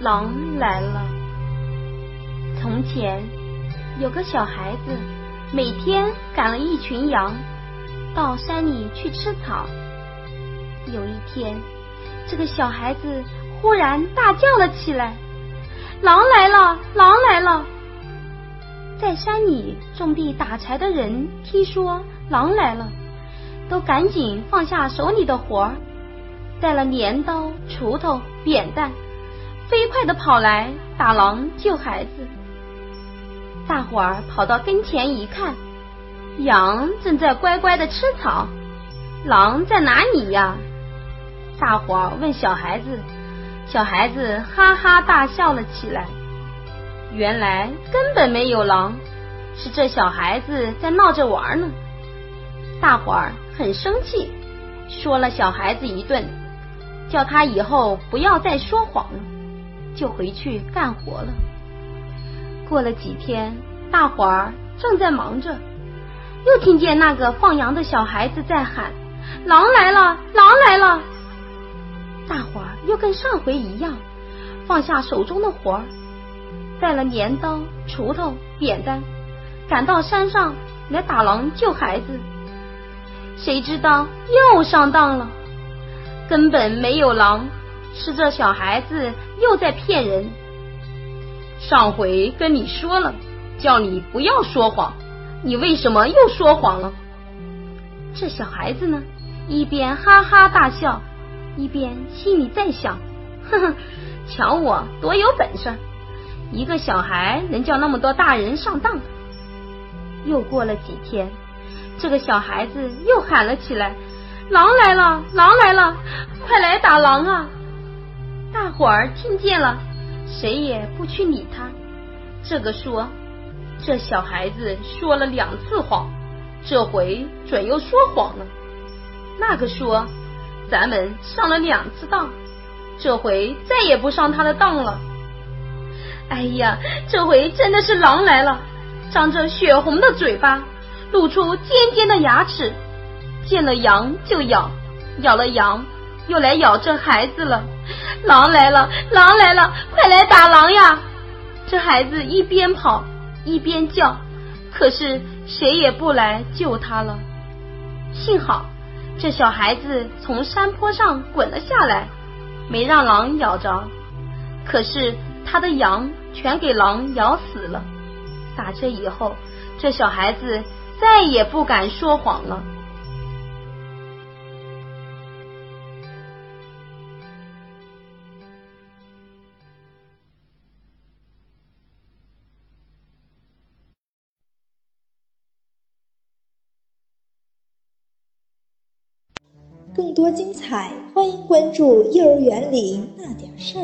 狼来了。从前有个小孩子，每天赶了一群羊到山里去吃草。有一天，这个小孩子忽然大叫了起来：“狼来了！狼来了！”在山里种地打柴的人听说狼来了，都赶紧放下手里的活儿，带了镰刀、锄头、扁担，飞快的跑来打狼救孩子。大伙儿跑到跟前一看，羊正在乖乖的吃草，狼在哪里呀？大伙儿问小孩子，小孩子哈哈大笑了起来。原来根本没有狼，是这小孩子在闹着玩呢。大伙儿很生气，说了小孩子一顿，叫他以后不要再说谎了，就回去干活了。过了几天，大伙儿正在忙着，又听见那个放羊的小孩子在喊：“狼来了，狼来了！”大伙儿又跟上回一样，放下手中的活儿。带了镰刀、锄头、扁担，赶到山上来打狼救孩子。谁知道又上当了，根本没有狼，是这小孩子又在骗人。上回跟你说了，叫你不要说谎，你为什么又说谎了？这小孩子呢，一边哈哈大笑，一边心里在想：呵呵，瞧我多有本事！一个小孩能叫那么多大人上当？又过了几天，这个小孩子又喊了起来：“狼来了，狼来了，快来打狼啊！”大伙儿听见了，谁也不去理他。这个说：“这小孩子说了两次谎，这回准又说谎了。”那个说：“咱们上了两次当，这回再也不上他的当了。”哎呀，这回真的是狼来了，张着血红的嘴巴，露出尖尖的牙齿，见了羊就咬，咬了羊又来咬这孩子了。狼来了，狼来了，快来打狼呀！这孩子一边跑一边叫，可是谁也不来救他了。幸好这小孩子从山坡上滚了下来，没让狼咬着。可是。他的羊全给狼咬死了。打这以后，这小孩子再也不敢说谎了。更多精彩，欢迎关注《幼儿园里那点事儿》。